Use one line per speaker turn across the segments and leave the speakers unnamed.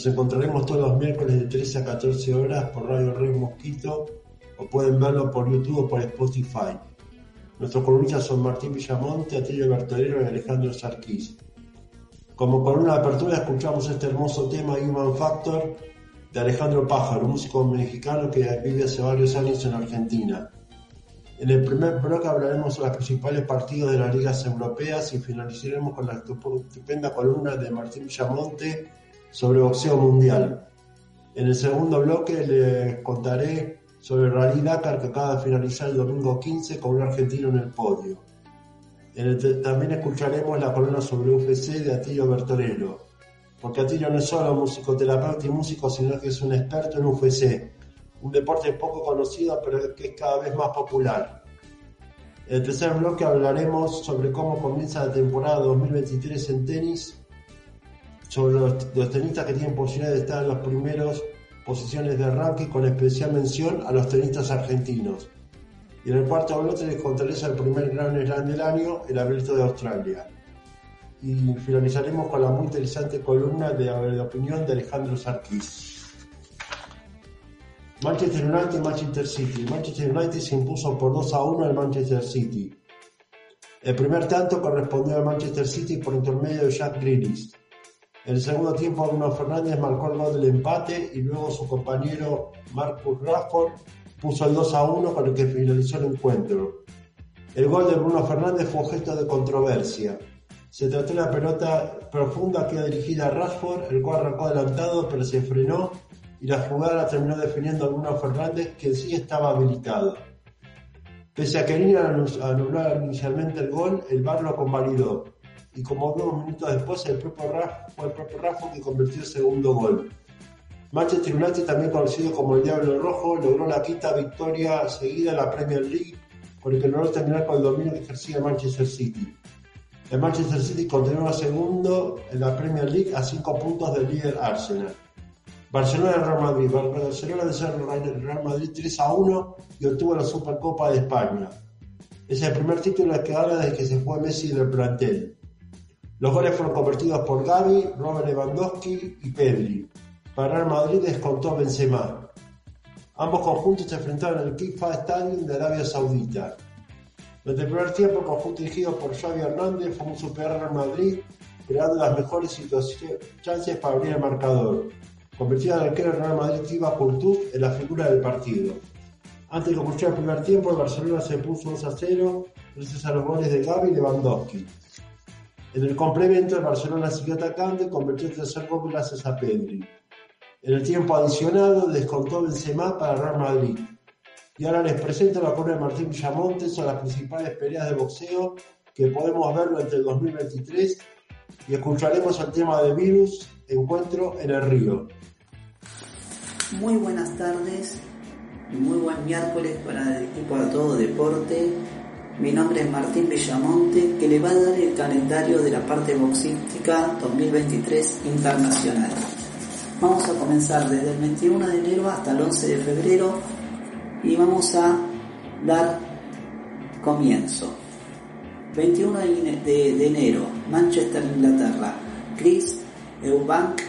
Nos encontraremos todos los miércoles de 13 a 14 horas por Radio Rey Mosquito o pueden verlo por YouTube o por Spotify. Nuestros columnistas son Martín Villamonte, Atilio Bertolero y Alejandro Sarquís. Como columna de apertura escuchamos este hermoso tema Human Factor de Alejandro Pájaro, un músico mexicano que vive hace varios años en Argentina. En el primer bloque hablaremos sobre los principales partidos de las ligas europeas y finalizaremos con la estupenda columna de Martín Villamonte sobre boxeo mundial. En el segundo bloque les contaré sobre el Rally Dakar que acaba de finalizar el domingo 15 con un argentino en el podio. también escucharemos la columna sobre UFC de Atilio Bertorello, porque Atilio no es solo musicoterapeuta y músico, sino que es un experto en UFC, un deporte poco conocido pero que es cada vez más popular. En el tercer bloque hablaremos sobre cómo comienza la temporada 2023 en tenis sobre los, tenistas que tienen posibilidad de estar en las primeras posiciones de ranking, con especial mención a los tenistas argentinos. Y en el cuarto bloque les contaré el primer Grand Slam del año, el Abierto de Australia. Y finalizaremos con la muy interesante columna de, de opinión de Alejandro Sarkis. Manchester United y Manchester City. Manchester United se impuso por 2 a 1 al Manchester City. El primer tanto correspondió al Manchester City por intermedio de Jack Grealish. En el segundo tiempo Bruno Fernández marcó el gol del empate y luego su compañero Marcus Rashford puso el 2 a 1 con el que finalizó el encuentro. El gol de Bruno Fernández fue objeto de controversia. Se trató de una pelota profunda que iba dirigida a Rashford, el cual arrancó adelantado pero se frenó y la jugada la terminó definiendo Bruno Fernández, que sí estaba habilitado. Pese a que anular inicialmente el gol, el VAR lo convalidó y como unos minutos después fue el propio Rafa que convirtió el segundo gol. Manchester United, también conocido como el Diablo Rojo, logró la quinta victoria seguida en la Premier League, por el que logró terminar con el dominio que ejercía Manchester City. El Manchester City continúa segundo en la Premier League a cinco puntos del líder Arsenal. Barcelona Real Madrid. Barcelona venció al Real Madrid 3 a 1 y obtuvo la Supercopa de España. Es el primer título que gana desde que se fue Messi del plantel. Los goles fueron convertidos por Gaby, Robert Lewandowski y Pedri. Para Real Madrid descontó Benzema. Ambos conjuntos se enfrentaron en el FIFA Stadium de Arabia Saudita. Durante el primer tiempo, el conjunto dirigido por Xavi Hernández fue un superar Real Madrid, creando las mejores chances para abrir el marcador, convirtiendo al arquero Real Madrid Tiba Courtois en la figura del partido. Antes de concluir el primer tiempo, el Barcelona se puso 2 a 0 gracias a los goles de Gaby y Lewandowski. En el complemento, el Barcelona siguió atacando y convirtió el tercer gol gracias a Pedri. En el tiempo adicionado, descontó Benzema para Real Madrid. Y ahora les presento la columna de Martín Villamonte sobre las principales peleas de boxeo que podemos ver durante el 2023 y escucharemos el tema de virus, encuentro en el río.
Muy buenas tardes y muy buen miércoles para el equipo de todo deporte mi nombre es Martín Bellamonte, que le va a dar el calendario de la parte boxística 2023 internacional. Vamos a comenzar desde el 21 de enero hasta el 11 de febrero y vamos a dar comienzo. 21 de, enero, Manchester, Inglaterra. Chris Eubank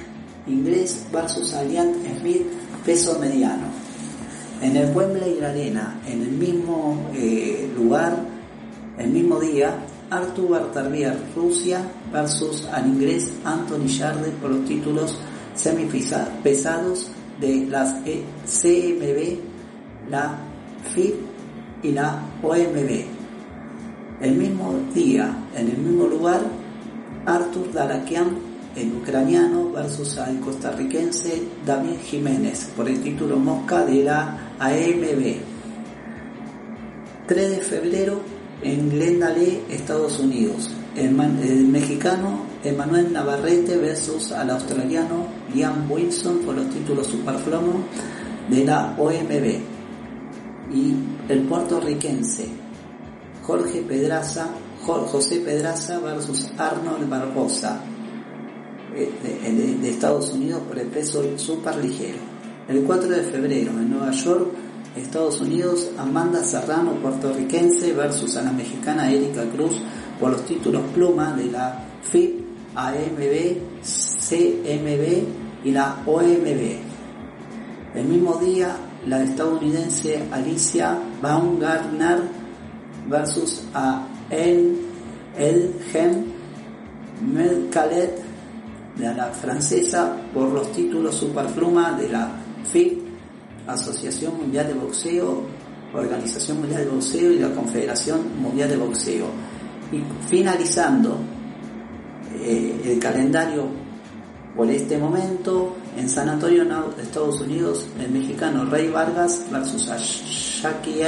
Ingrés versus Alliant Smith peso mediano. En el Wembley Arena, en el mismo eh, lugar, el mismo día, Artur Bartarbier, Rusia versus al inglés Anthony Jarde por los títulos semipesados de las e CMB, la FIB y la OMB. El mismo día, en el mismo lugar, Artur Darakian el ucraniano versus al costarricense David Jiménez por el título Mosca de la AMB. 3 de febrero en Glendale, Estados Unidos. El, mexicano Emanuel Navarrete versus al australiano Liam Wilson por los títulos Superflomo de la OMB. Y el puertorriquense Jorge Pedraza, José Pedraza versus Arnold Barbosa eh, de, Estados Unidos por el peso super ligero. El 4 de febrero en Nueva York, Estados Unidos, Amanda Serrano, puertorriquense, versus a la mexicana Erika Cruz por los títulos pluma de la FIP, AMB, CMB y la OMB. El mismo día, la estadounidense Alicia Baumgartner versus a El Elgen Melcalet de la francesa por los títulos Superpluma de la FIB, Asociación Mundial de Boxeo, Organización Mundial de Boxeo y la Confederación Mundial de Boxeo. Y finalizando eh, el calendario por este momento, en San Antonio, Estados Unidos, el mexicano Rey Vargas versus Jackie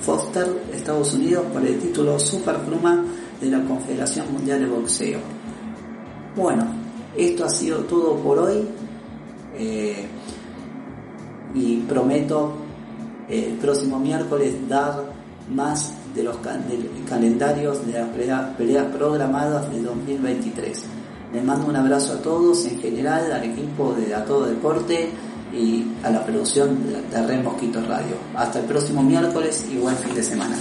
Foster, Estados Unidos, por el título Superpluma de la Confederación Mundial de Boxeo. Bueno, esto ha sido todo por hoy eh, y prometo el próximo miércoles dar más de los calendarios de las peleas, programadas de 2023. Les mando un abrazo a todos, en general, al equipo de A Todo Deporte y a la producción de Red Radio. Hasta el próximo miércoles y buen fin de semana.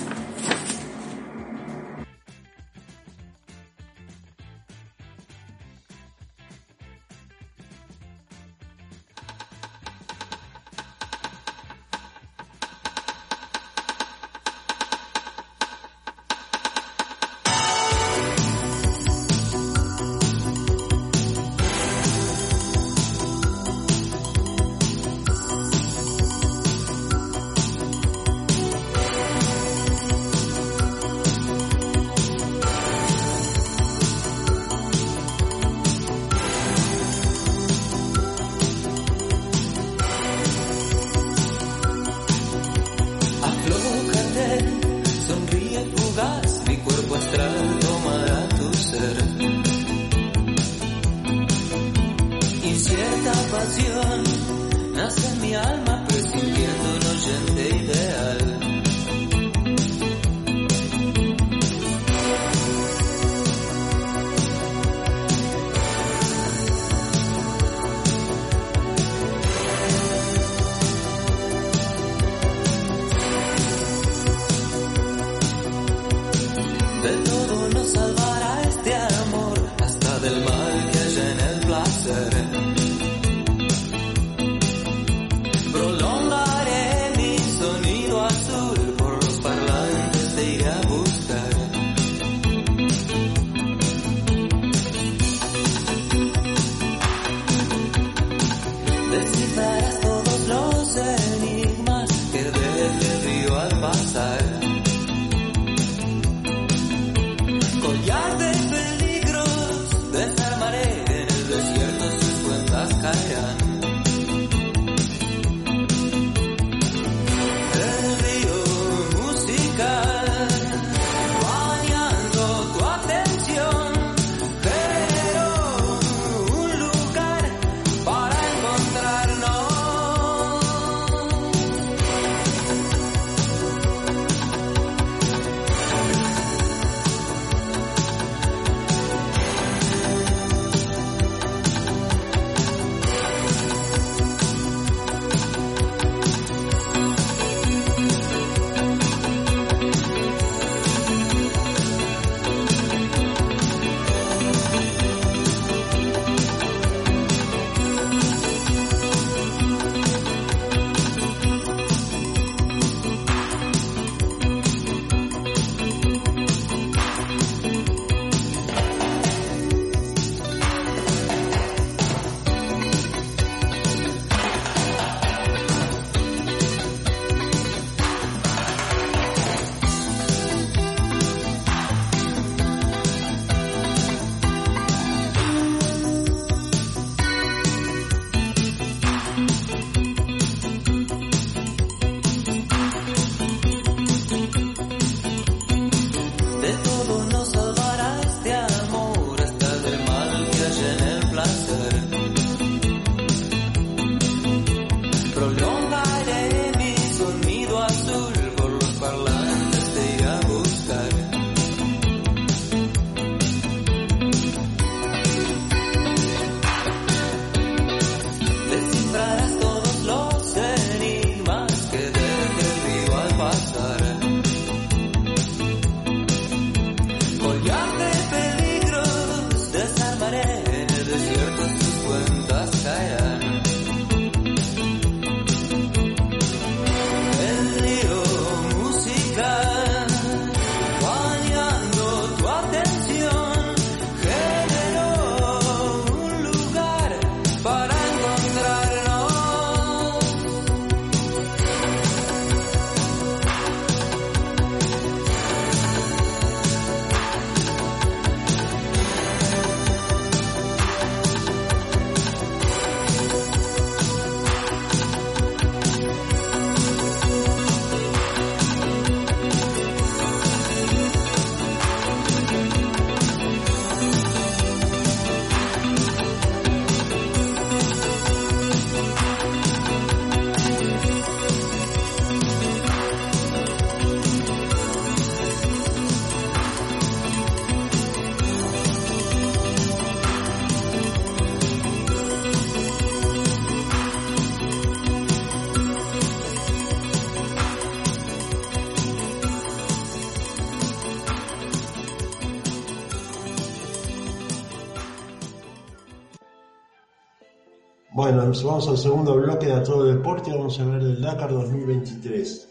Bueno, vamos al segundo bloque de A Todo Deporte. Vamos a ver el Dakar 2023.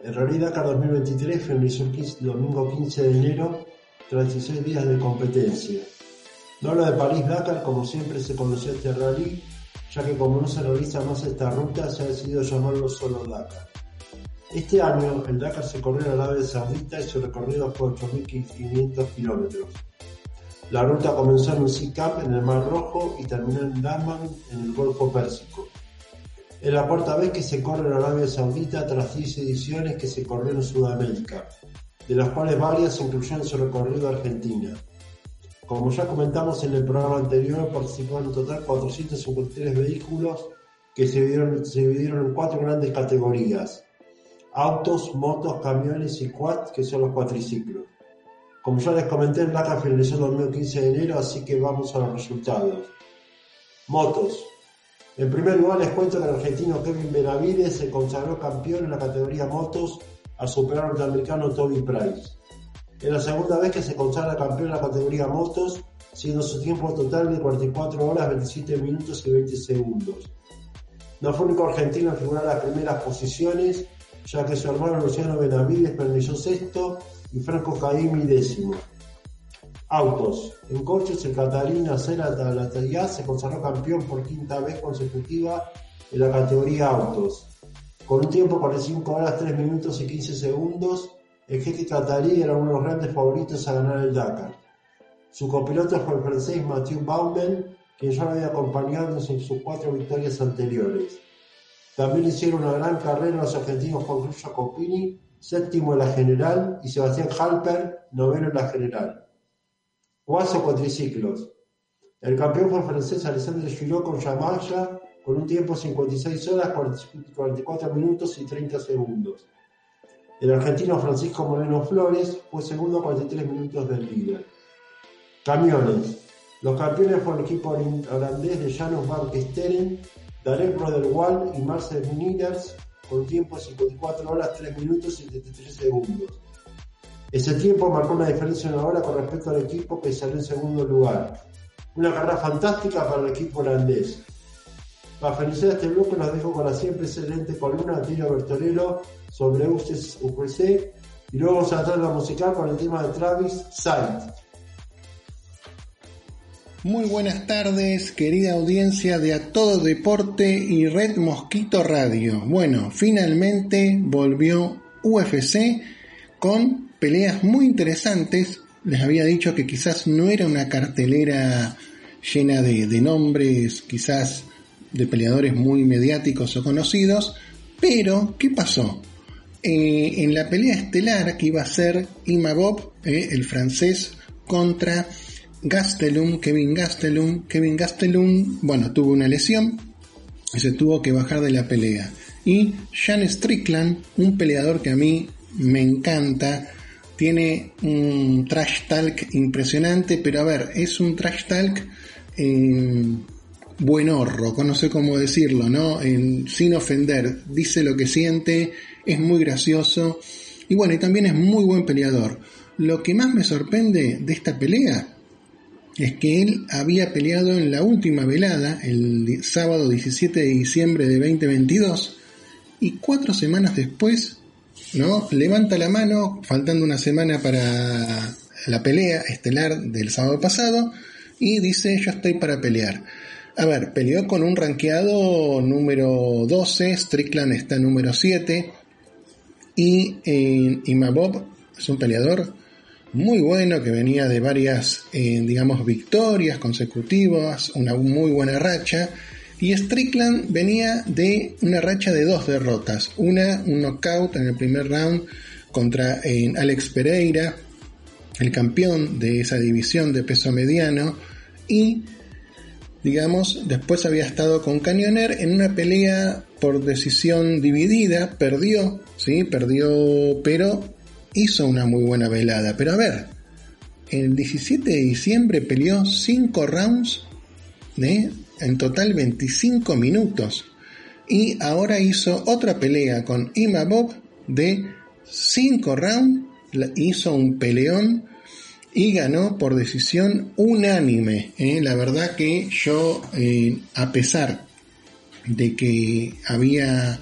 El Rally Dakar 2023 finalizó el domingo 15 de enero tras 16 días de competencia. No hablo de París-Dakar como siempre se conoció este rally, ya que como no se realiza más esta ruta se ha decidido llamarlo solo Dakar. Este año el Dakar se corrió en Arabia Saudita y su recorrido fue 8.500 kilómetros. La ruta comenzó en Sikap en el Mar Rojo y terminó en Daman en el Golfo Pérsico. Es la cuarta vez que se corre en Arabia Saudita tras 10 ediciones que se corrió en Sudamérica, de las cuales varias incluyeron su recorrido a Argentina. Como ya comentamos en el programa anterior, participaron en total 453 vehículos que se dividieron, en cuatro grandes categorías. Autos, motos, camiones y quad, que son los cuatriciclos. Como ya les comenté, el Dakar finalizó el domingo 15 de enero, así que vamos a los resultados. Motos. En primer lugar les cuento que el argentino Kevin Benavides se consagró campeón en la categoría motos al superar al norteamericano Toby Price. Es la segunda vez que se consagra campeón en la categoría motos, siendo su tiempo total de 44 horas, 27 minutos y 20 segundos. No fue el único argentino en figurar las primeras posiciones, ya que su hermano Luciano Benavides permaneció sexto y Franco Caimi décimo. Autos. En coches, el Catalina Cera Talatayá se consagró campeón por quinta vez consecutiva en la categoría autos. Con un tiempo de 5 horas, 3 minutos y 15 segundos, el jeque Catalí era uno de los grandes favoritos a ganar el Dakar. Su copiloto fue el francés Mathieu Baumel, quien ya lo había acompañado en sus cuatro victorias anteriores. También hicieron una gran carrera los argentinos Juan Cruz Jacopini séptimo en la general, y Sebastián Halper, noveno en la general. Cuatro cuatriciclos. El campeón fue el francés Alexandre Giraud con Yamaya, con un tiempo de 56 horas, 44 minutos y 30 segundos. El argentino Francisco Moreno Flores fue segundo a 43 minutos del líder. Camiones. Los campeones fueron el equipo holandés de Janos Van Kesteren, Darek Roderwall y Marcel Nieders, con tiempo de 54 horas, 3 minutos y 73 segundos. Ese tiempo marcó una diferencia en una hora con respecto al equipo que salió en segundo lugar. Una carrera fantástica para el equipo holandés. Para finalizar este bloque nos dejo con la siempre excelente columna de Tino Bertorello sobre UPC y luego vamos a tratar la musical con el tema de Travis Sight.
Muy buenas tardes, querida audiencia de A Todo Deporte y Red Mosquito Radio. Bueno, finalmente volvió UFC con peleas muy interesantes. Les había dicho que quizás no era una cartelera llena de, nombres, quizás de peleadores muy mediáticos o conocidos, pero ¿qué pasó? Eh, en la pelea estelar que iba a ser Imagov, eh, el francés, contra Gastelum, Kevin Gastelum. Kevin Gastelum, bueno, tuvo una lesión y se tuvo que bajar de la pelea. Y Sean Strickland, un peleador que a mí me encanta, tiene un trash talk impresionante, pero a ver, es un trash talk eh, buenorro, no sé cómo decirlo, ¿no? sin ofender, dice lo que siente, es muy gracioso y bueno, y también es muy buen peleador. Lo que más me sorprende de esta pelea es que él había peleado en la última velada, el sábado 17 de diciembre de 2022, y cuatro semanas después, ¿no? Levanta la mano, faltando una semana para la pelea estelar del sábado pasado, y dice, yo estoy para pelear. A ver, peleó con un ranqueado número 12, Strickland está número 7, y eh, Imabob es un peleador muy bueno que venía de varias, eh, digamos, victorias consecutivas, una muy buena racha. Y Strickland venía de una racha de dos derrotas. Una, un knockout en el primer round contra eh, Alex Pereira, el campeón de esa división de peso mediano. Y, digamos, después había estado con Canyoner en una pelea por decisión dividida. Perdió, ¿sí? Perdió, pero hizo una muy buena velada. Pero a ver, el 17 de diciembre peleó 5 rounds, en total 25 minutos. Y ahora hizo otra pelea con Ima Bob de 5 rounds, hizo un peleón y ganó por decisión unánime. ¿eh? La verdad que yo, eh, a pesar de que había,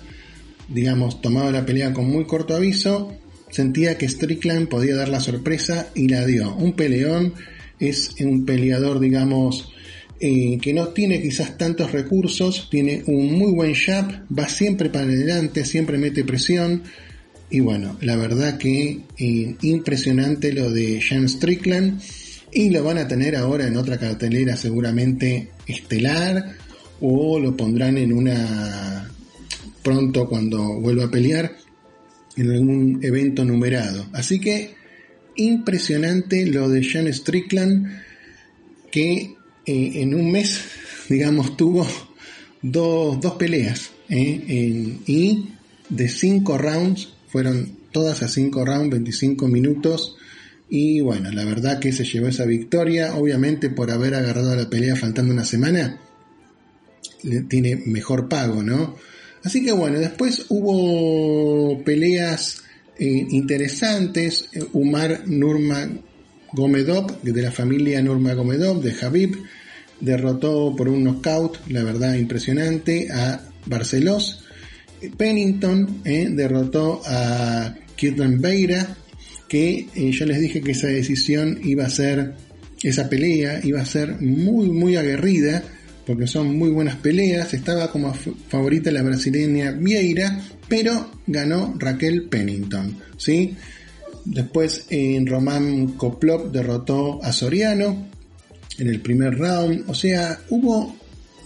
digamos, tomado la pelea con muy corto aviso, sentía que Strickland podía dar la sorpresa y la dio. Un peleón es un peleador, digamos, eh, que no tiene quizás tantos recursos, tiene un muy buen jab, va siempre para adelante, siempre mete presión. Y bueno, la verdad que eh, impresionante lo de Jan Strickland. Y lo van a tener ahora en otra cartelera seguramente estelar o lo pondrán en una pronto cuando vuelva a pelear en algún evento numerado. Así que impresionante lo de Jan Strickland que eh, en un mes, digamos, tuvo dos, dos peleas eh, y de cinco rounds, fueron todas a cinco rounds, 25 minutos. Y bueno, la verdad que se llevó esa victoria, obviamente por haber agarrado la pelea faltando una semana, tiene mejor pago, ¿no? Así que bueno, después hubo peleas eh, interesantes. Umar Nurma Gomedov, de la familia Nurmagomedov, de Habib, derrotó por un knockout, la verdad impresionante, a Barcelos. Pennington eh, derrotó a Kirtan Beira, que eh, yo les dije que esa decisión iba a ser, esa pelea iba a ser muy, muy aguerrida, porque son muy buenas peleas. Estaba como favorita la brasileña Vieira, pero ganó Raquel Pennington, ¿sí? Después en Román Koplov derrotó a Soriano en el primer round. O sea, hubo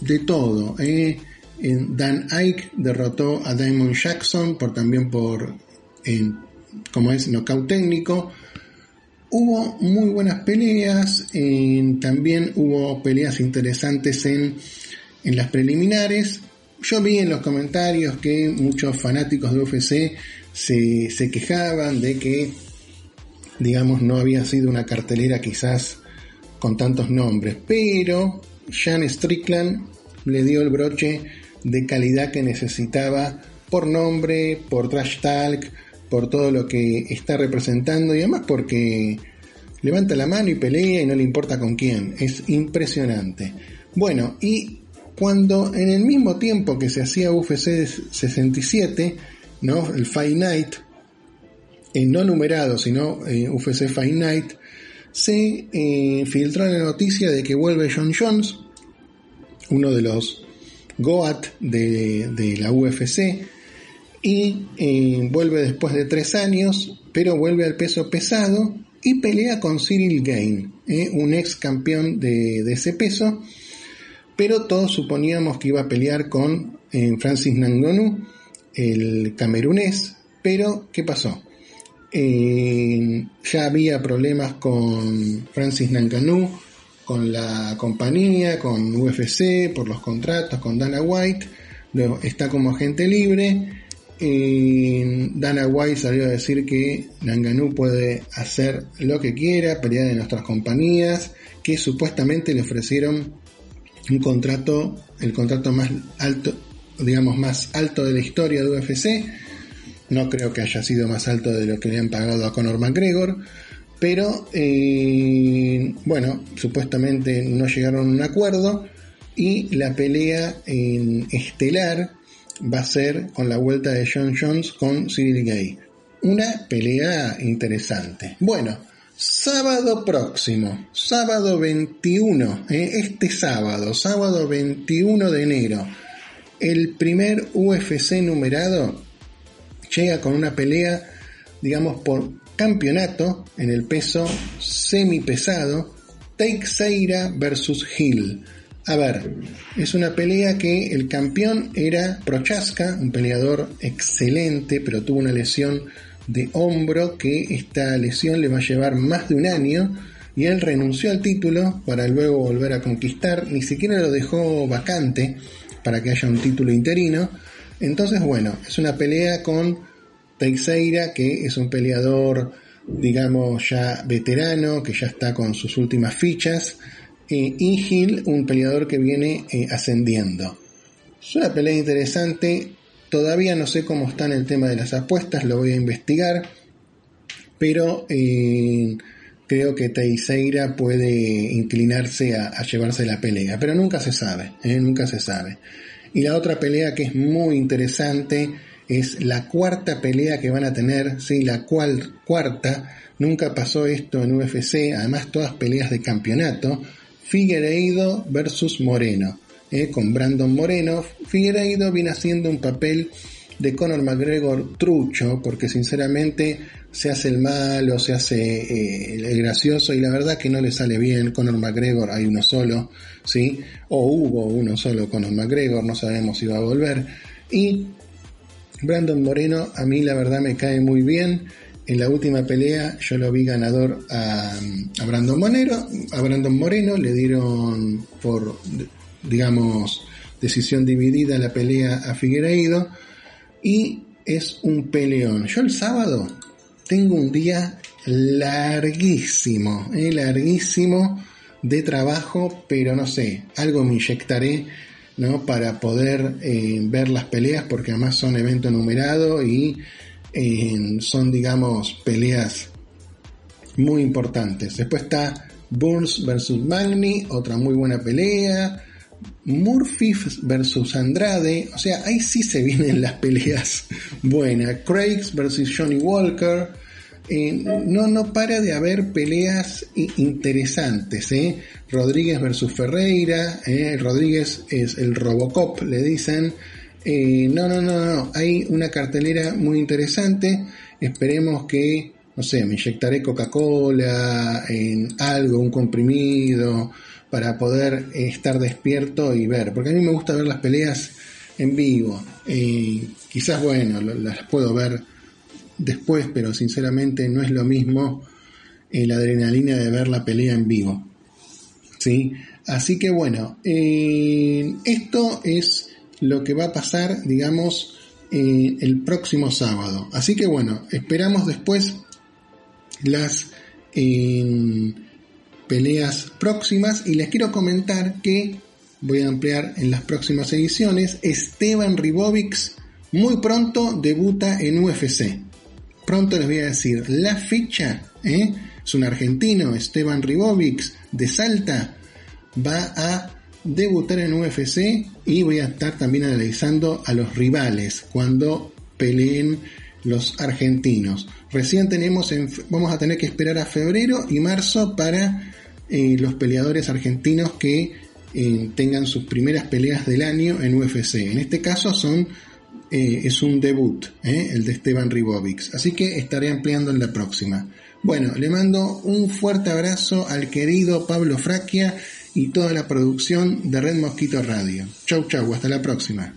de todo. ¿eh? Dan Ike derrotó a Diamond Jackson por también por como es knockout técnico. Hubo muy buenas peleas, también hubo peleas interesantes en, las preliminares. Yo vi en los comentarios que muchos fanáticos de UFC se, se quejaban de que digamos, no había sido una cartelera quizás con tantos nombres, pero Jan Strickland le dio el broche de calidad que necesitaba por nombre, por trash talk, por todo lo que está representando y además porque levanta la mano y pelea y no le importa con quién. Es impresionante. Bueno, y cuando en el mismo tiempo que se hacía UFC 67, ¿no? El Fight Night, no numerado, sino eh, UFC Fight Night, se eh, filtró la noticia de que vuelve John Jones, uno de los Goat de, la UFC, y eh, vuelve después de tres años, pero vuelve al peso pesado y pelea con Cyril Gain, un ex campeón de, de, ese peso, pero todos suponíamos que iba a pelear con Francis Ngannou, el camerunés, pero ¿qué pasó? Eh, ya había problemas con Francis Ngannou, con la compañía, con UFC, por los contratos, con Dana White. Luego está como agente libre. Eh, Dana White salió a decir que Ngannou puede hacer lo que quiera, pelear en nuestras compañías, que supuestamente le ofrecieron un contrato, el contrato más alto, digamos más alto de la historia de UFC no creo que haya sido más alto de lo que le han pagado a Conor McGregor. Pero eh, bueno, supuestamente no llegaron a un acuerdo. Y la pelea en estelar va a ser con la vuelta de John Jones con Cyril Gay. Una pelea interesante. Bueno, sábado próximo, sábado 21, eh, este sábado, sábado 21 de enero, el primer UFC numerado llega con una pelea, digamos, por campeonato en el peso semipesado, Teixeira versus Hill. A ver, es una pelea que el campeón era Prochaska, un peleador excelente, pero tuvo una lesión de hombro que esta lesión le va a llevar más de un año y él renunció al título para luego volver a conquistar, ni siquiera lo dejó vacante para que haya un título interino, entonces, bueno, es una pelea con Teixeira, que es un peleador, digamos, ya veterano, que ya está con sus últimas fichas, eh, y Gil, un peleador que viene eh, ascendiendo. Es una pelea interesante, todavía no sé cómo está en el tema de las apuestas, lo voy a investigar, pero eh, creo que Teixeira puede inclinarse a, llevarse la pelea, pero nunca se sabe, ¿eh? nunca se sabe. Y la otra pelea que es muy interesante es la cuarta pelea que van a tener, sí, la cual cuarta, nunca pasó esto en UFC, además todas peleas de campeonato, Figueiredo versus Moreno, ¿eh? con Brandon Moreno. Figueiredo viene haciendo un papel de Conor McGregor trucho, porque sinceramente se hace el malo, se hace eh, el gracioso y la verdad que no le sale bien. Conor McGregor hay uno solo, ¿sí? O hubo uno solo Conor McGregor, no sabemos si va a volver. Y Brandon Moreno a mí la verdad me cae muy bien. En la última pelea yo lo vi ganador a, Brandon Moreno, a Brandon Moreno le dieron por digamos decisión dividida la pelea a Figueiredo y es un peleón. Yo el sábado tengo un día larguísimo, eh, larguísimo de trabajo, pero no sé, algo me inyectaré ¿no? para poder eh, ver las peleas, porque además son evento numerado y son, digamos, peleas muy importantes. Después está Burns versus Magni, otra muy buena pelea. Murphy versus Andrade, o sea, ahí sí se vienen las peleas buenas. Craigs versus Johnny Walker. Eh, no, no para de haber peleas interesantes. ¿eh? Rodríguez versus Ferreira. ¿eh? Rodríguez es el Robocop, le dicen. No, no, no, no. Hay una cartelera muy interesante. Esperemos que, no sé, me inyectaré Coca-Cola en algo, un comprimido para poder eh, estar despierto y ver, porque a mí me gusta ver las peleas en vivo. quizás, bueno, las puedo ver después, pero sinceramente no es lo mismo eh, la adrenalina de ver la pelea en vivo. ¿Sí? Así que bueno, eh, esto es lo que va a pasar, digamos, el próximo sábado. Así que bueno, esperamos después las peleas próximas y les quiero comentar que voy a ampliar en las próximas ediciones. Esteban Ribovics muy pronto debuta en UFC. Pronto les voy a decir la ficha. ¿eh? Es un argentino, Esteban Ribovics de Salta. Va a debutar en UFC y voy a estar también analizando a los rivales cuando peleen los argentinos. Recién tenemos, vamos a tener que esperar a febrero y marzo para eh, los peleadores argentinos que eh, tengan sus primeras peleas del año en UFC. En este caso son eh, es un debut, el de Esteban Ribovics. Así que estaré ampliando en la próxima. Bueno, le mando un fuerte abrazo al querido Pablo Fraquia y toda la producción de Red Mosquito Radio. Chau chau, hasta la próxima.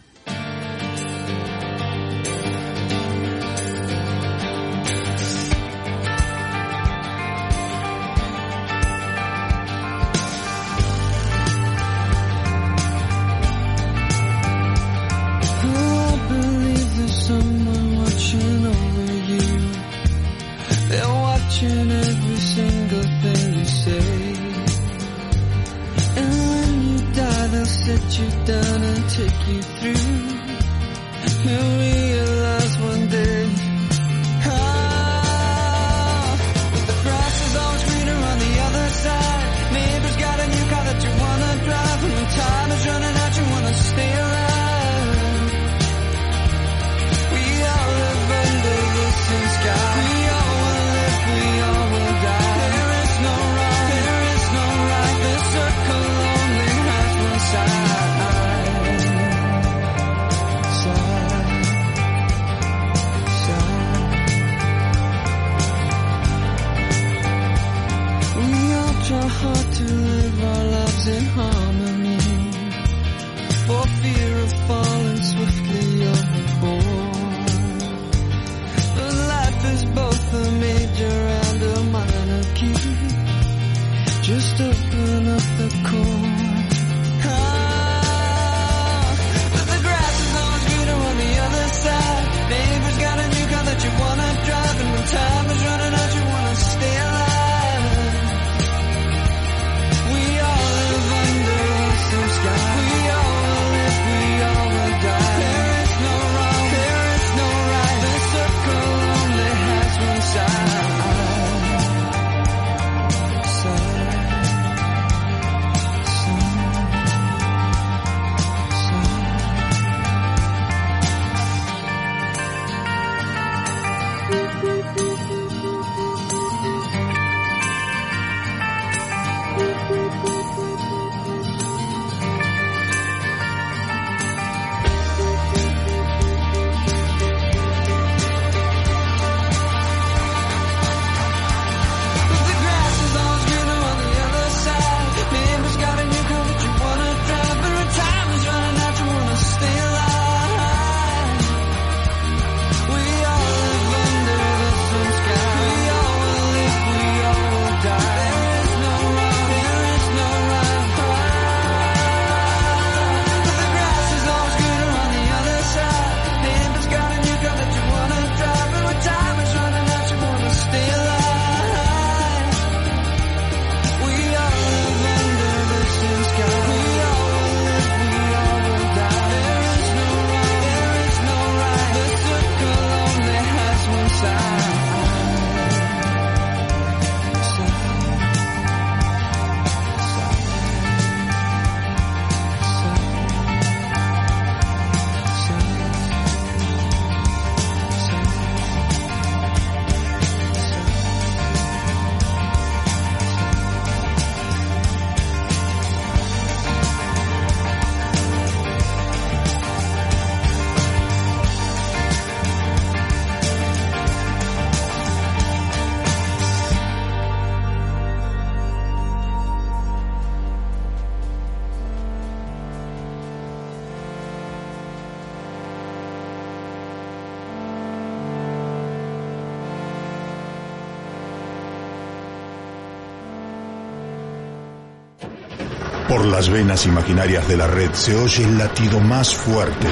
Por las venas imaginarias de la red se oye el latido más fuerte.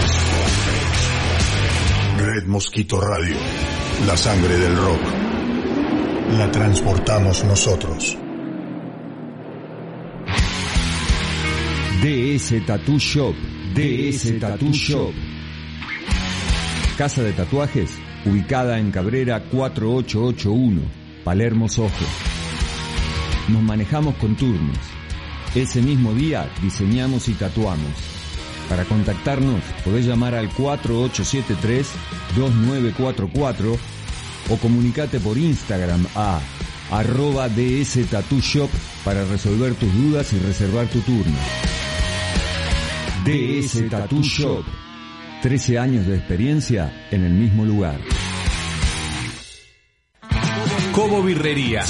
Red Mosquito Radio, la sangre del rock. La transportamos nosotros.
DS Tattoo Shop, DS Tattoo Shop. Casa de tatuajes, ubicada en Cabrera 4881, Palermo Sojo. Nos manejamos con turnos ese mismo día diseñamos y tatuamos. Para contactarnos podés llamar al 4873-2944 o comunicate por Instagram a arroba DS Shop para resolver tus dudas y reservar tu turno. DS Tattoo Shop. 13 años de experiencia en el mismo lugar.
Cobo Birrería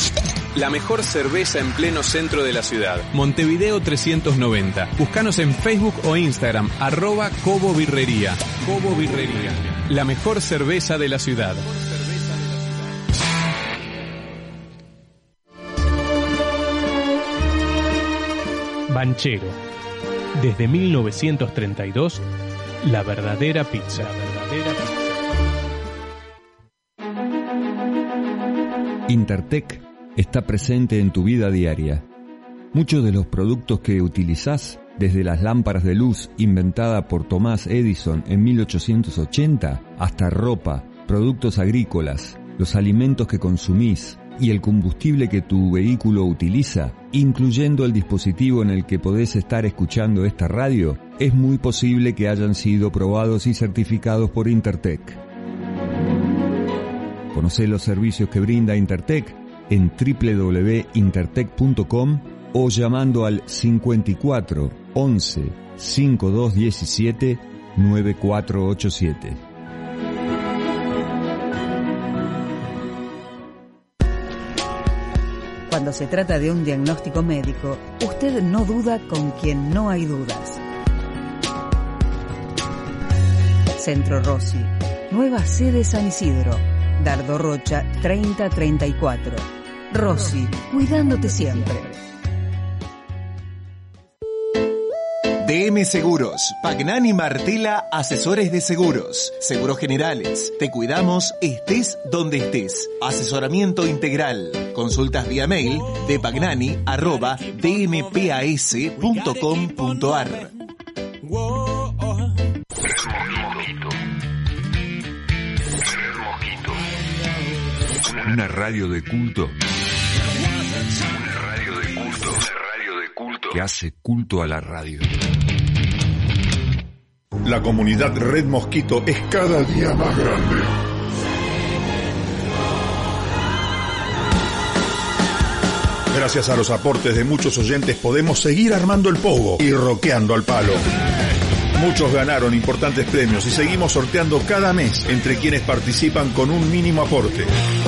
la mejor cerveza en pleno centro de la ciudad. Montevideo 390. Búscanos en Facebook o Instagram, arroba Cobo Birrería. Cobo Birrería. La mejor cerveza de la ciudad.
Banchero. Desde 1932, la verdadera pizza. La verdadera
pizza. Intertec está presente en tu vida diaria. Muchos de los productos que utilizás, desde las lámparas de luz inventada por Thomas Edison en 1880, hasta ropa, productos agrícolas, los alimentos que consumís y el combustible que tu vehículo utiliza, incluyendo el dispositivo en el que podés estar escuchando esta radio, es muy posible que hayan sido probados y certificados por Intertech. Conoce los servicios que brinda Intertech en www.intertech.com o llamando al 54 11 5217 9487.
Cuando se trata de un diagnóstico médico, usted no duda con quien no hay dudas. Centro Rossi, nueva sede San Isidro, Dardo Rocha 3034 Rossi, cuidándote siempre.
DM Seguros, Pagnani Martela, asesores de seguros, seguros generales. Te cuidamos, estés donde estés. Asesoramiento integral. Consultas vía mail de pagnani arroba dmpas.com.ar.
Una radio de culto que hace culto a la radio.
La comunidad Red Mosquito es cada día más grande. Gracias a los aportes de muchos oyentes podemos seguir armando el pogo y roqueando al palo. Muchos ganaron importantes premios y seguimos sorteando cada mes entre quienes participan con un mínimo aporte.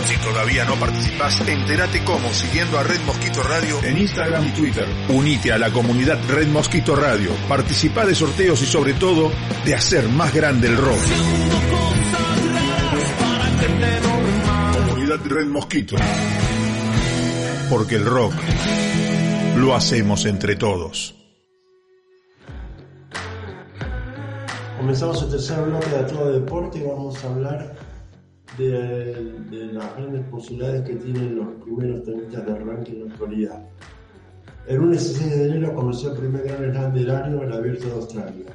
Si todavía no participas, entérate cómo siguiendo a Red Mosquito Radio en Instagram y Twitter. Unite a la comunidad Red Mosquito Radio. Participa de sorteos y sobre todo de hacer más grande el rock. Comunidad Red Mosquito. Porque el rock lo hacemos entre todos.
Comenzamos el tercer bloque de todo deporte y vamos a hablar de, las grandes posibilidades que tienen los primeros tenistas del ranking en la actualidad. El lunes 16 de enero comenzó el primer Gran Slam del año, el Abierto de Australia.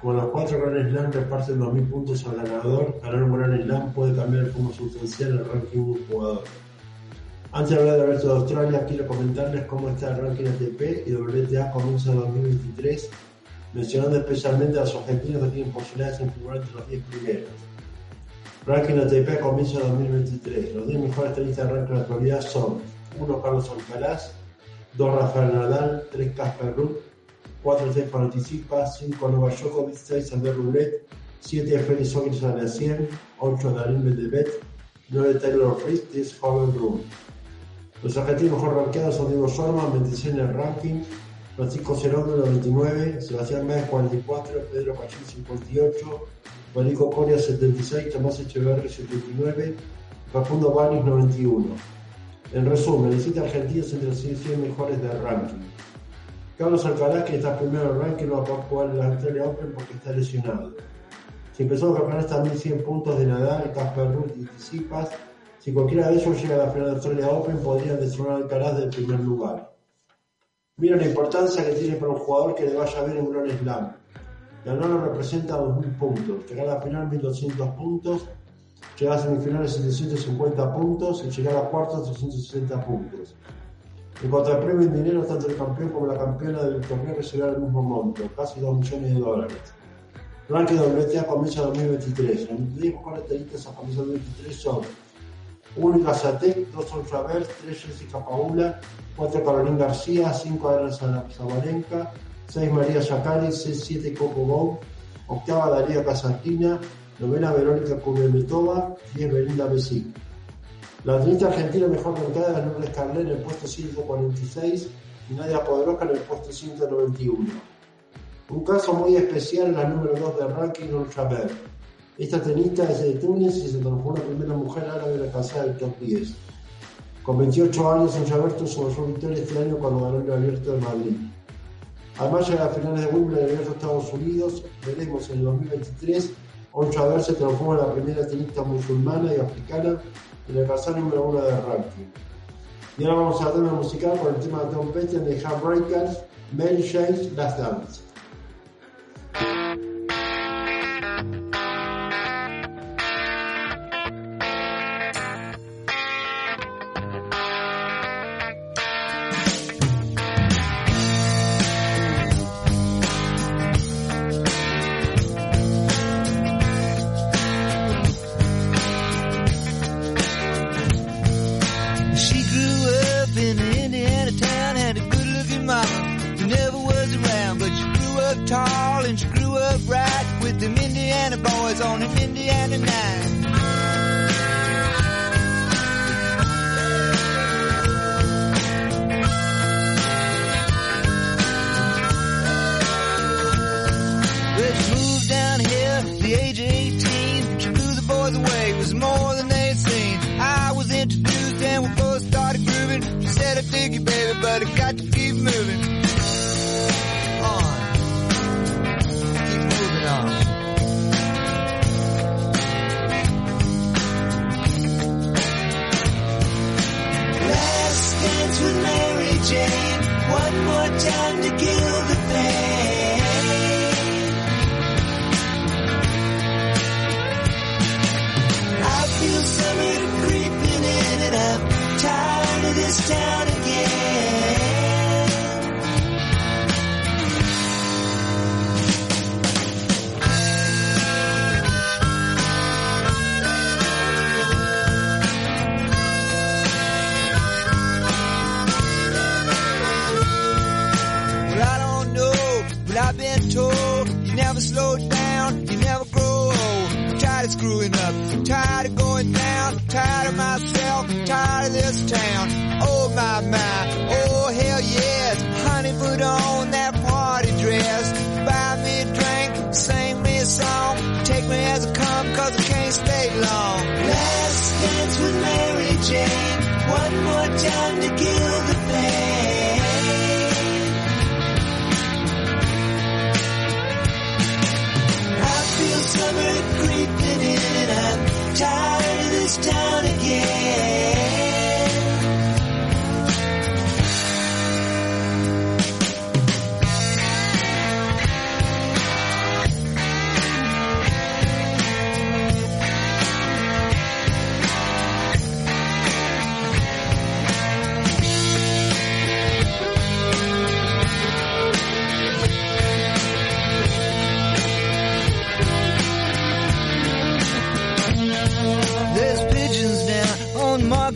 Como los cuatro Grand Slam reparten 2.000 puntos al ganador, ganar un Gran Slam puede cambiar de forma sustancial el ranking de un jugador. Antes de hablar del Abierto de Australia, quiero comentarles cómo está el ranking ATP y WTA comienza en 2023 mencionando especialmente a los argentinos que tienen posibilidades de figurar entre los 10 primeros. Ranking ATP a comienzo de 2023. Los 10 mejores tenistas de ranking en la actualidad son 1 Carlos Alcaraz, 2 Rafael Nadal, 3 Casper Ruud, 4 Stefano Tsitsipas, 5 Novak Djokovic, 6 André Roulette, 7 Félix Auger 100, 8 Darín Medvedev, 9 Taylor Fritz, 10 Joven Brun. Los argentinos mejor rankeados son Diego Sorman, 26 en el ranking, Francisco Cerón, 99, Sebastián Méndez 44, Pedro Cachín 58, Marico Coria 76, Tomás Echeverri 79, Facundo Banis 91. En resumen, el argentinos entre los 100 mejores del ranking. Carlos Alcaraz, que está primero en el ranking, no va a jugar en la Australia Open porque está lesionado. Si empezó a ganar hasta 1100 puntos de Nadal, Casper Ruud y Tsitsipas, si cualquiera de ellos llega a la final de Australia Open, podrían destronar Alcaraz del primer lugar. Mira la importancia que tiene para un jugador que le vaya bien en un Grand Slam. Ganarlo representa 2.000 puntos, llegar a la final 1.200 puntos, llegar a semifinales 750 puntos y llegar a cuartos 360 puntos. En cuanto al premio en dinero, tanto el campeón como la campeona del torneo recibirán el mismo monto, casi 2 millones de dólares. Ranking WTA comienza en 2023. Los 10 mejores tenistas a comienzo de 2023 son 1 Gazatek, 2 Sol Travers, 3 Jessica Paula, 4 Carolina García, 5 Ana Zabalenka, 6 María Yacari, 6, 7 Coco Gou, octava Daría Casantina, novena Verónica Kubemetova, 10 Belinda Besic. La tenista argentina mejor ranqueada es Lourdes Carlet en el puesto 146 y Nadia Podoroska en el puesto 191. Un caso muy especial es la número 2 del ranking Ultra Esta tenista es de Túnez y se transformó en la primera mujer árabe en alcanzar el top 10. Con 28 años, Oncha tuvo su victoria este año cuando ganó el Abierto de Madrid. Además llega a las finales de Wimbledon en de Estados Unidos. Veremos en el 2023 Oncha se transforma en la primera tenista musulmana y africana en el pasar número uno del ranking. Y ahora vamos a tema musical con el tema de Tom Petty de Heartbreakers, Mary Jane's Last Dance.
with Mary Jane. One more time to kill the pain. I feel summer creeping in and I'm tired of this town. screwing up. I'm tired of going down, tired of myself, tired of this town. Oh my my, oh hell yes. Honey, put on that party dress. Buy me a drink, sing me a song. Take me as I come, cause I can't stay long. Last
dance with Mary Jane. One more time to kill the down again.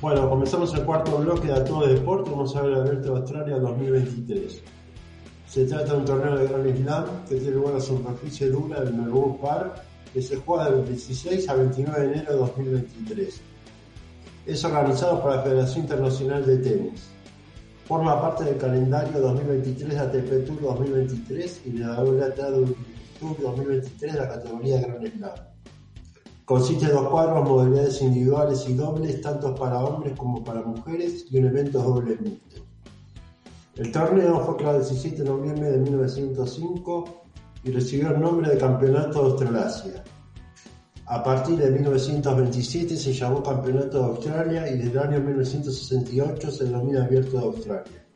Bueno, comenzamos el cuarto bloque de A Todo Deporte. Vamos a ver Abierto de Australia 2023. Se trata de un torneo de Gran Slam que tiene lugar a superficie dura del Melbourne Park que se juega del 16 a 29 de enero de 2023. Es organizado por la Federación Internacional de Tenis. Forma parte del calendario 2023 de ATP Tour 2023 y de la WTA Tour 2023 de la categoría Gran Slam. Consiste de dos cuadros, modalidades individuales y dobles, tanto para hombres como para mujeres, y un evento doble mixto. El torneo fue creado el 17 de noviembre de 1905 y recibió el nombre de Campeonato de Australasia. A partir de 1927 se llamó Campeonato de Australia y desde el año 1968 se denomina Abierto de Australia.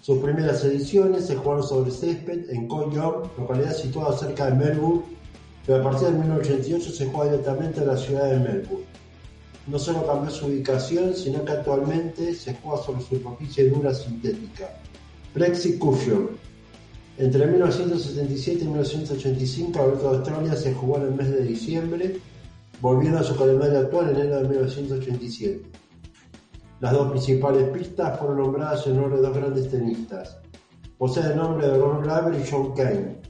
Sus primeras ediciones se jugaron sobre césped en Coyong, localidad situada cerca de Melbourne, pero a partir de 1988 se juega directamente en la ciudad de Melbourne. No solo cambió su ubicación, sino que actualmente se juega sobre superficie dura sintética. Plexi Cushion. Entre 1977 y 1985, Abierto de Australia se jugó en el mes de diciembre, volviendo a su calendario actual en enero de 1987. Las dos principales pistas fueron nombradas en honor de dos grandes tenistas. Posee el nombre de Ron Laver y John Kane.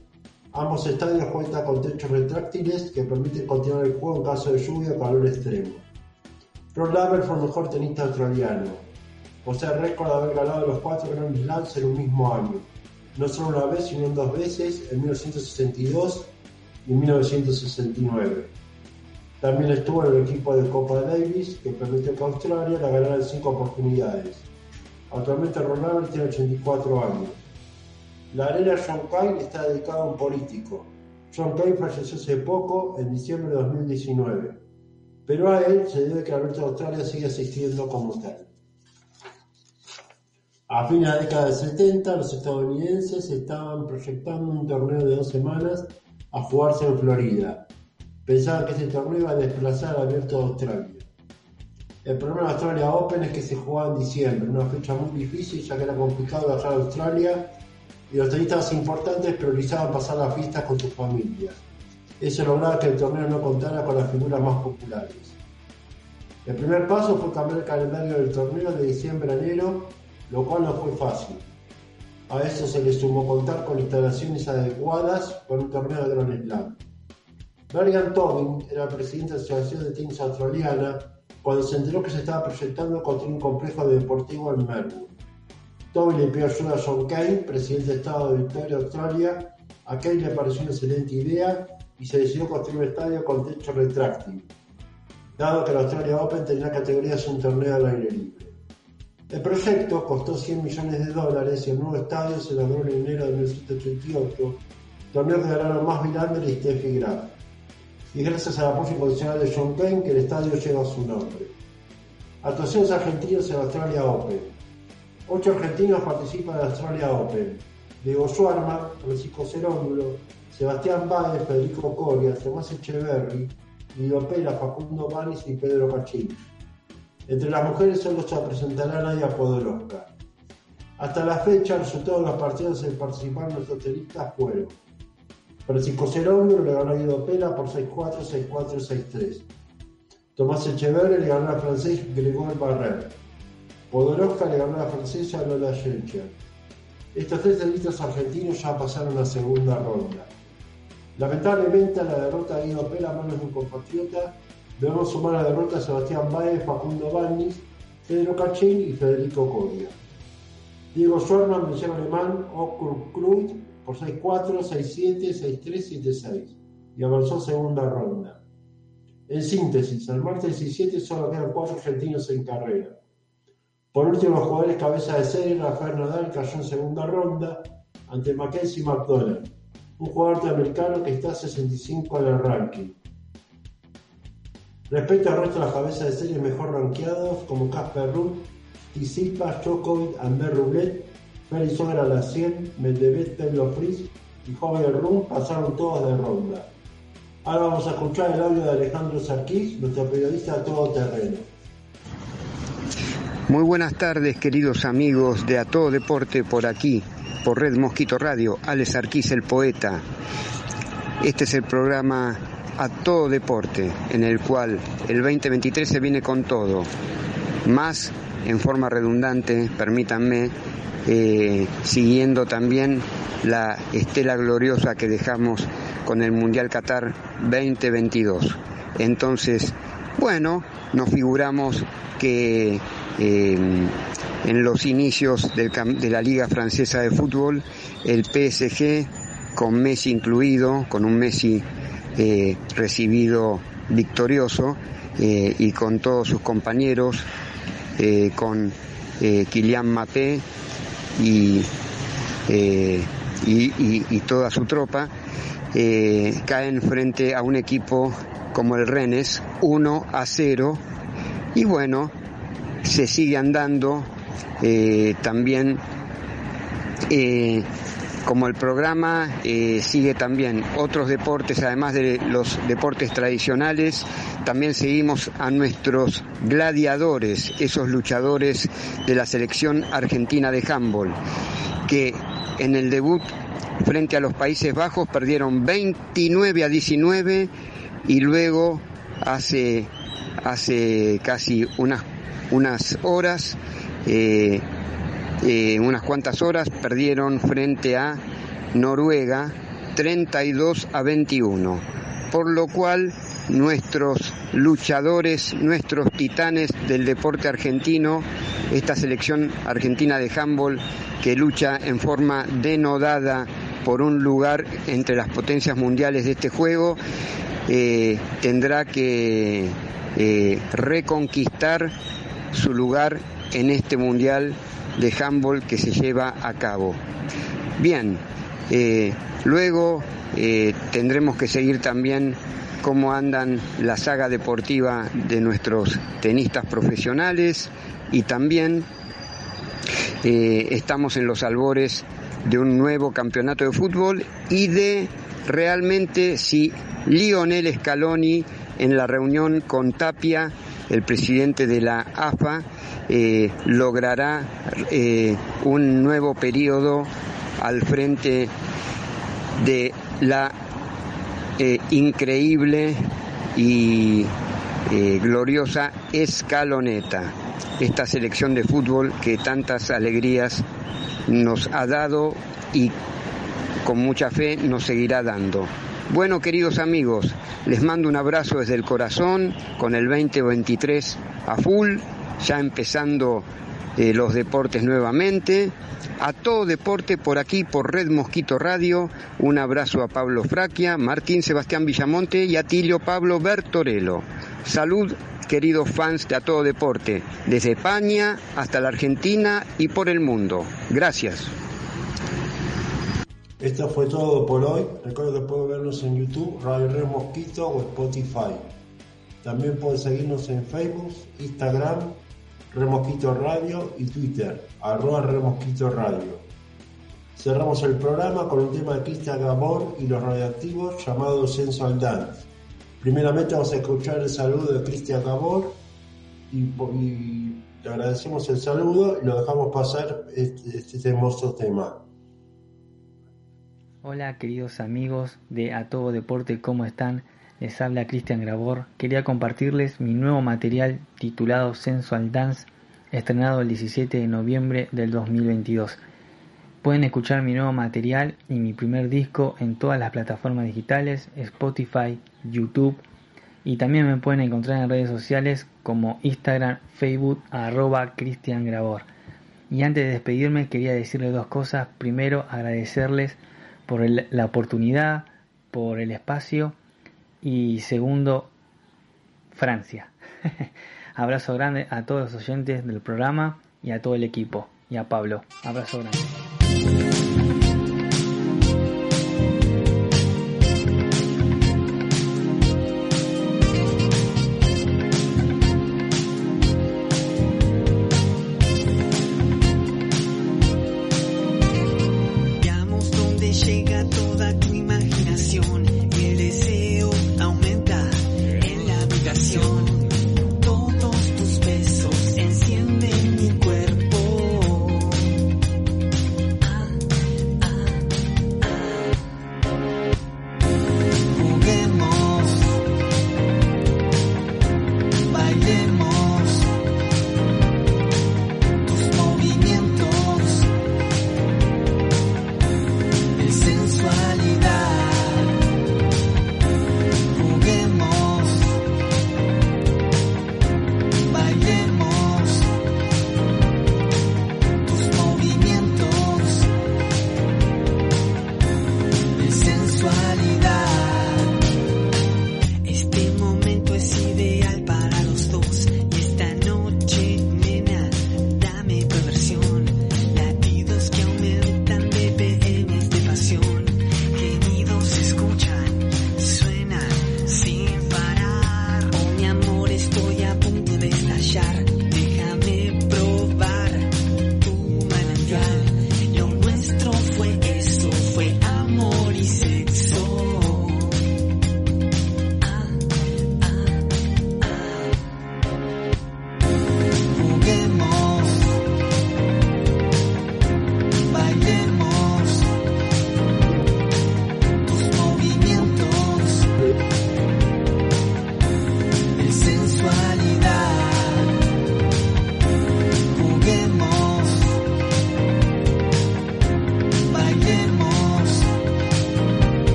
Ambos estadios cuentan con techos retráctiles que permiten continuar el juego en caso de lluvia o calor extremo. Ron Laver fue el mejor tenista australiano. Posee el récord de haber ganado los cuatro Grand Slams en un mismo año, no solo una vez, sino dos veces, en 1962 y 1969. También estuvo en el equipo de Copa Davis, que permitió que Australia la ganara en cinco oportunidades. Actualmente Ron Laver tiene 84 años. La arena John Kane está dedicada a un político. John Kane falleció hace poco, en diciembre de 2019 pero a él se debe que Alberto de Australia sigue existiendo como tal. A fines de la década del 70, los estadounidenses estaban proyectando un torneo de dos semanas a jugarse en Florida. Pensaban que este torneo iba a desplazar al Abierto de Australia. El problema de Australia Open es que se jugaba en diciembre, una fecha muy difícil ya que era complicado viajar a Australia los tenistas importantes priorizaban pasar las fiestas con sus familias. Eso lograba que el torneo no contara con las figuras más populares. El primer paso fue cambiar el calendario del torneo de diciembre a enero, lo cual no fue fácil. A eso se le sumó contar con instalaciones adecuadas para un torneo de Grand Slam. Bergan Tobin era presidente de la Asociación de Tenis Australiana cuando se enteró que se estaba proyectando contra un complejo deportivo en Melbourne. Tobin le pidió ayuda a John Kane, presidente de Estado de Victoria, Australia. A Kane le pareció una excelente idea y se decidió construir un estadio con techo retráctil, dado que la Australia Open tenía categorías un torneo al aire libre. El proyecto costó 100 millones de dólares y el nuevo estadio se logró en enero de 1988, torneo que ganaron más Vilander y Steffi Graf. Y gracias al apoyo incondicional de John Kane que el estadio lleva su nombre. Actuaciones argentinas en Australia Open. Ocho argentinos participan la Australia Open. Diego Schwarman, Francisco Cerómulo, Sebastián Báez, Federico Coria, Tomás Echeverri, Guido Pera, Facundo Banis y Pedro Cachín. Entre las mujeres solo se presentará Nadia Podoroska. Hasta la fecha, el resultado de los partidos en participar nuestros tenistas fueron Francisco Cerómulo le ganó a Guido Pera por 6-4, 6-4 6-3. Tomás Echeverri le ganó al francés Gregor Barrer. Podoroska le ganó a la francesa Lola Schencher. Estos tres tenistas argentinos ya pasaron a segunda ronda. Lamentablemente a la derrota de Guido Pera a manos de un compatriota debemos sumar la derrota de Sebastián Baez, Facundo Banis, Pedro Cachín y Federico Coria. Diego Schwarman venció alemán Okur Cruz por 6-4, 6-7, 6-3, 7-6 y avanzó segunda ronda. En síntesis, al martes 17 solo quedan cuatro argentinos en carrera. Por último, los jugadores cabeza de serie, Rafael Nadal cayó en segunda ronda ante Mackenzie McDonald un jugador norteamericano que está a 65 en el ranking. Respecto al resto de las cabezas de serie mejor rankeados, como Casper Ruud, Tsitsipas, Djokovic, Ander Rublet, Félix Ogra la 100, Medvedev, Pablo Fritz y Javier Rum pasaron todos de ronda. Ahora vamos a escuchar el audio de Alejandro Sarquís, nuestro periodista todo terreno.
Muy buenas tardes, queridos amigos de A Todo Deporte por aquí, por Red Mosquito Radio, Alex Arquís, el poeta. Este es el programa A Todo Deporte, en el cual el 2023 se viene con todo. más en forma redundante, permítanme, eh, siguiendo también la estela gloriosa que dejamos con el Mundial Qatar 2022. Entonces, bueno, nos figuramos que eh, en los inicios de la Liga Francesa de Fútbol, el PSG, con Messi incluido, con un Messi eh, recibido victorioso eh, y con todos sus compañeros, con Kylian Mbappé y, y, toda su tropa, caen frente a un equipo como el Rennes 1 a 0 y bueno, se sigue andando eh, también eh, como el programa eh, sigue también otros deportes, además de los deportes tradicionales, también seguimos a nuestros gladiadores, esos luchadores de la selección argentina de handball, que en el debut frente a los Países Bajos perdieron 29 a 19 y luego hace, hace casi unas, unas horas, eh, eh, unas cuantas horas, perdieron frente a Noruega 32 a 21, por lo cual nuestros luchadores, nuestros titanes del deporte argentino, esta selección argentina de handball que lucha en forma denodada por un lugar entre las potencias mundiales de este juego, eh, tendrá que reconquistar su lugar en este mundial de handball que se lleva a cabo. Bien, eh, luego tendremos que seguir también cómo andan la saga deportiva de nuestros tenistas profesionales y también estamos en los albores de un nuevo campeonato de fútbol y de realmente si Lionel Scaloni en la reunión con Tapia, el presidente de la AFA, eh, logrará eh, un nuevo periodo al frente de la eh, increíble y gloriosa escaloneta, esta selección de fútbol que tantas alegrías nos ha dado y con mucha fe nos seguirá dando. Bueno, queridos amigos, les mando un abrazo desde el corazón con el 2023 a full, ya empezando eh, los deportes nuevamente. A todo deporte por aquí, por Red Mosquito Radio. Un abrazo a Pablo Fraquia, Martín Sebastián Villamonte y a Tilio Pablo Bertorello. Salud, queridos fans de A Todo Deporte, desde España hasta la Argentina y por el mundo. Gracias.
Esto fue todo por hoy. Recuerdo que pueden vernos en YouTube, Radio Red Mosquito o Spotify. También pueden seguirnos en Facebook, Instagram, Red Mosquito Radio y Twitter, arroba Red Mosquito Radio. Cerramos el programa con un tema de Cristian Gabor y los radioactivos llamado Sensual Dance. Primeramente vamos a escuchar el saludo de Cristian Gabor y, le agradecemos el saludo y lo dejamos pasar este, este hermoso tema.
Hola queridos amigos de A Todo Deporte, ¿cómo están? Les habla Cristian Grabor. Quería compartirles mi nuevo material titulado Sensual Dance, estrenado el 17 de noviembre del 2022. Pueden escuchar mi nuevo material y mi primer disco en todas las plataformas digitales, Spotify, YouTube y también me pueden encontrar en redes sociales como Instagram, Facebook, arroba Cristian Grabor. Y antes de despedirme quería decirles dos cosas. Primero, agradecerles por la oportunidad, por el espacio y segundo, Francia. Abrazo grande a todos los oyentes del programa y a todo el equipo y a Pablo. Abrazo grande.